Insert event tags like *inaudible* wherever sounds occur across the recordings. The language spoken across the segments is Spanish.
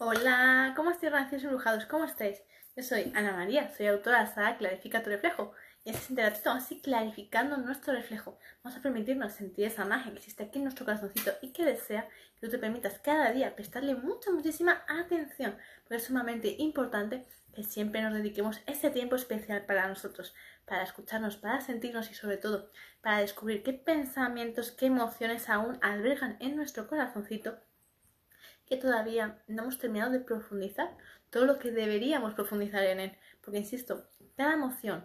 Hola, ¿cómo estáis, rancios y brujados? ¿Cómo estáis? Yo soy Ana María, soy autora de la saga Clarifica tu reflejo. Y en este interactivo así clarificando nuestro reflejo. Vamos a permitirnos sentir esa magia que existe aquí en nuestro corazoncito y que desea que tú te permitas cada día prestarle mucha, muchísima atención. Porque es sumamente importante que siempre nos dediquemos ese tiempo especial para nosotros, para escucharnos, para sentirnos y sobre todo para descubrir qué pensamientos, qué emociones aún albergan en nuestro corazoncito que todavía no hemos terminado de profundizar todo lo que deberíamos profundizar en él. Porque, insisto, cada emoción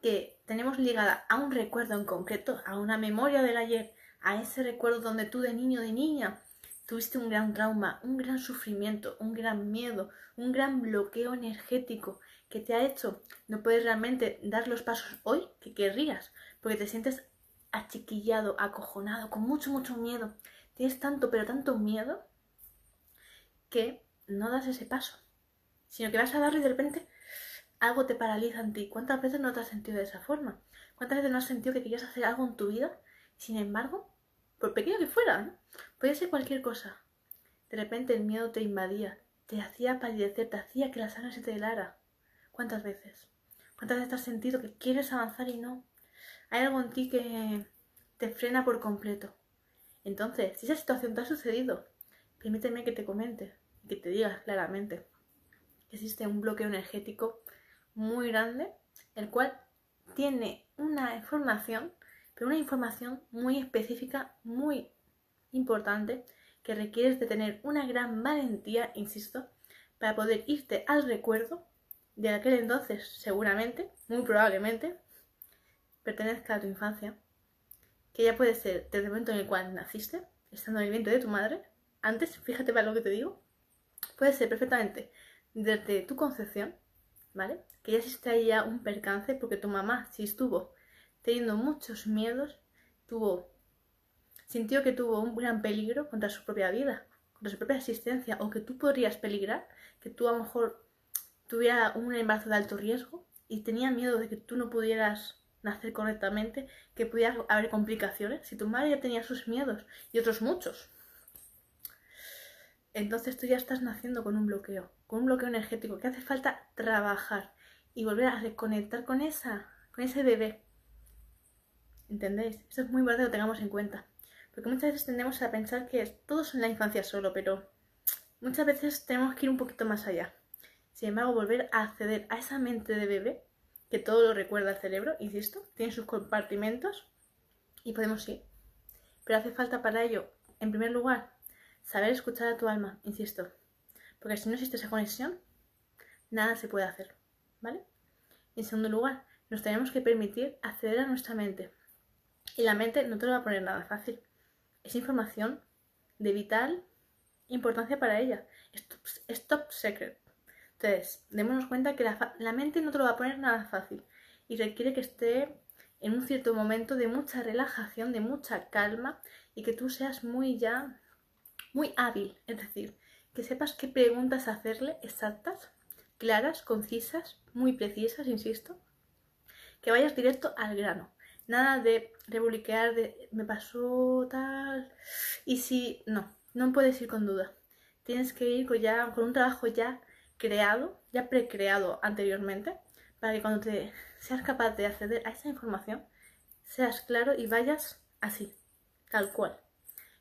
que tenemos ligada a un recuerdo en concreto, a una memoria del ayer, a ese recuerdo donde tú de niño, de niña, tuviste un gran trauma, un gran sufrimiento, un gran miedo, un gran bloqueo energético que te ha hecho no puedes realmente dar los pasos hoy que querrías, porque te sientes achiquillado, acojonado, con mucho, mucho miedo. Tienes tanto, pero tanto miedo que no das ese paso, sino que vas a darlo y de repente algo te paraliza en ti. ¿Cuántas veces no te has sentido de esa forma? ¿Cuántas veces no has sentido que querías hacer algo en tu vida? Sin embargo, por pequeño que fuera, ¿no? podía ser cualquier cosa. De repente el miedo te invadía, te hacía palidecer, te hacía que la sangre se te helara. ¿Cuántas veces? ¿Cuántas veces has sentido que quieres avanzar y no? Hay algo en ti que te frena por completo. Entonces, si esa situación te ha sucedido, permíteme que te comente que te diga claramente que existe un bloqueo energético muy grande, el cual tiene una información, pero una información muy específica, muy importante, que requieres de tener una gran valentía, insisto, para poder irte al recuerdo de aquel entonces, seguramente, muy probablemente, pertenezca a tu infancia, que ya puede ser desde el momento en el cual naciste, estando en el vientre de tu madre, antes, fíjate para lo que te digo, puede ser perfectamente desde tu concepción, ¿vale? Que ya existe ahí ya un percance porque tu mamá, si estuvo teniendo muchos miedos, tuvo, sintió que tuvo un gran peligro contra su propia vida, contra su propia existencia, o que tú podrías peligrar, que tú a lo mejor tuviera un embarazo de alto riesgo y tenía miedo de que tú no pudieras nacer correctamente, que pudiera haber complicaciones, si tu madre ya tenía sus miedos y otros muchos, entonces tú ya estás naciendo con un bloqueo, con un bloqueo energético que hace falta trabajar y volver a reconectar con esa, con ese bebé. ¿Entendéis? Eso es muy importante que lo tengamos en cuenta. Porque muchas veces tendemos a pensar que todo es en la infancia solo, pero muchas veces tenemos que ir un poquito más allá. Sin embargo, volver a acceder a esa mente de bebé, que todo lo recuerda el cerebro, insisto, tiene sus compartimentos y podemos ir. Pero hace falta para ello, en primer lugar, Saber escuchar a tu alma, insisto. Porque si no existe esa conexión, nada se puede hacer. ¿Vale? En segundo lugar, nos tenemos que permitir acceder a nuestra mente. Y la mente no te lo va a poner nada fácil. Es información de vital importancia para ella. Es top, secret. Entonces, démonos cuenta que la, la mente no te lo va a poner nada fácil. Y requiere que esté en un cierto momento de mucha relajación, de mucha calma y que tú seas muy ya muy hábil, es decir, que sepas qué preguntas hacerle exactas, claras, concisas, muy precisas, insisto, que vayas directo al grano. Nada de rebuliquear de me pasó tal y si no, no puedes ir con duda. Tienes que ir con, ya, con un trabajo ya creado, ya precreado anteriormente, para que cuando te *laughs* seas capaz de acceder a esa información, seas claro y vayas así, tal cual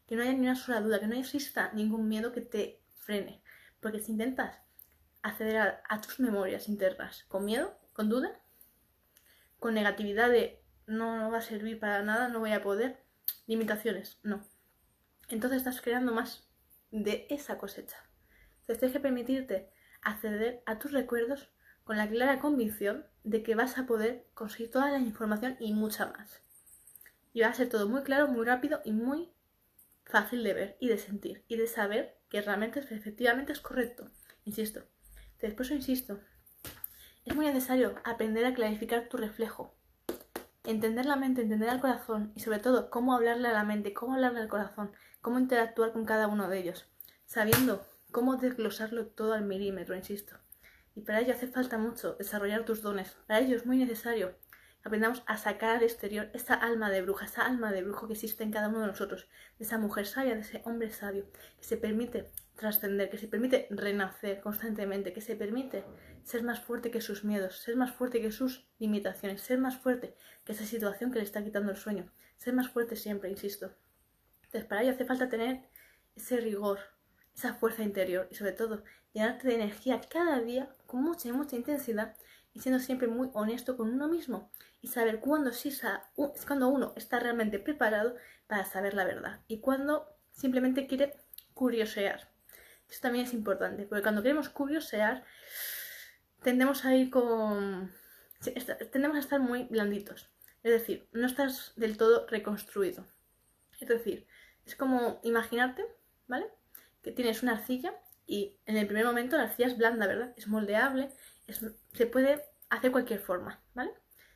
que no haya ni una sola duda, que no exista ningún miedo que te frene. Porque si intentas acceder a, tus memorias internas con miedo, con duda, con negatividad de no, no va a servir para nada, no voy a poder, limitaciones, no. Entonces estás creando más de esa cosecha. Entonces tienes que permitirte acceder a tus recuerdos con la clara convicción de que vas a poder conseguir toda la información y mucha más. Y va a ser todo muy claro, muy rápido y muy fácil de ver y de sentir y de saber que realmente efectivamente es correcto. Insisto. Después insisto. Es muy necesario aprender a clarificar tu reflejo. Entender la mente, entender al corazón y sobre todo cómo hablarle a la mente, cómo hablarle al corazón, cómo interactuar con cada uno de ellos, sabiendo cómo desglosarlo todo al milímetro, insisto. Y para ello hace falta mucho desarrollar tus dones. Para ello es muy necesario aprendamos a sacar al exterior esa alma de bruja, esa alma de brujo que existe en cada uno de nosotros, de esa mujer sabia, de ese hombre sabio, que se permite trascender, que se permite renacer constantemente, que se permite ser más fuerte que sus miedos, ser más fuerte que sus limitaciones, ser más fuerte que esa situación que le está quitando el sueño, ser más fuerte siempre, insisto. Entonces, para ello hace falta tener ese rigor, esa fuerza interior y sobre todo llenarte de energía cada día con mucha y mucha intensidad y siendo siempre muy honesto con uno mismo y saber cuándo sí es cuando uno está realmente preparado para saber la verdad y cuando simplemente quiere curiosear. Eso también es importante, porque cuando queremos curiosear tendemos a ir con... tendemos a estar muy blanditos. Es decir, no estás del todo reconstruido. Es decir, es como imaginarte, ¿vale? Que tienes una arcilla y en el primer momento la arcilla es blanda, ¿verdad? Es moldeable, se puede hacer cualquier forma, ¿vale?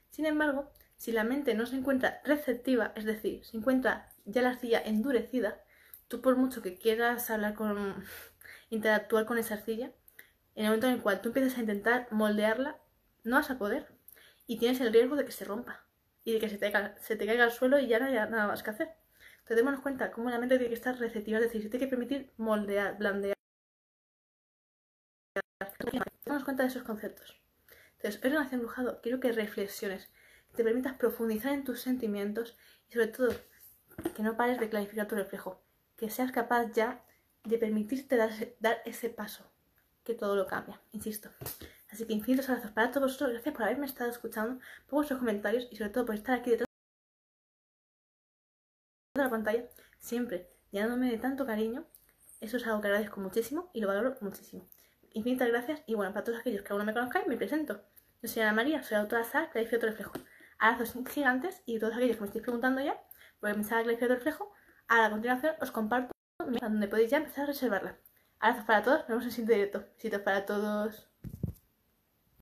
Sin embargo, si la mente no se encuentra receptiva, es decir, se encuentra ya la arcilla endurecida, tú por mucho que quieras hablar con, *laughs* interactuar con esa arcilla, en el momento en el cual tú empiezas a intentar moldearla, no vas a poder. Y tienes el riesgo de que se rompa y de que se te, caiga, al suelo y ya no hay nada más que hacer. Entonces démonos cuenta cómo la mente tiene que estar receptiva, es decir, se tiene que permitir moldear, blandear. Cuenta de esos conceptos. Entonces, hoy en Nación Brujado quiero que reflexiones, que te permitas profundizar en tus sentimientos y sobre todo que no pares de clarificar tu reflejo, que seas capaz ya de permitirte dar, dar ese paso, que todo lo cambia, insisto. Así que infinitos abrazos para todos vosotros, gracias por haberme estado escuchando, por vuestros comentarios y sobre todo por estar aquí detrás de la pantalla, siempre llenándome de tanto cariño. Eso es algo que agradezco muchísimo y lo valoro muchísimo. Infinitas gracias y bueno, para todos aquellos que aún no me conozcáis, me presento. Yo soy Ana María, soy autora de Saga Clarifico tu reflejo. Abrazos gigantes y todos aquellos que me estéis preguntando ya, por mi Saga Clarifico tu reflejo, ahora a continuación os comparto donde podéis ya empezar a reservarla. Abrazos para todos, nos vemos en el siguiente directo. Besitos para todos.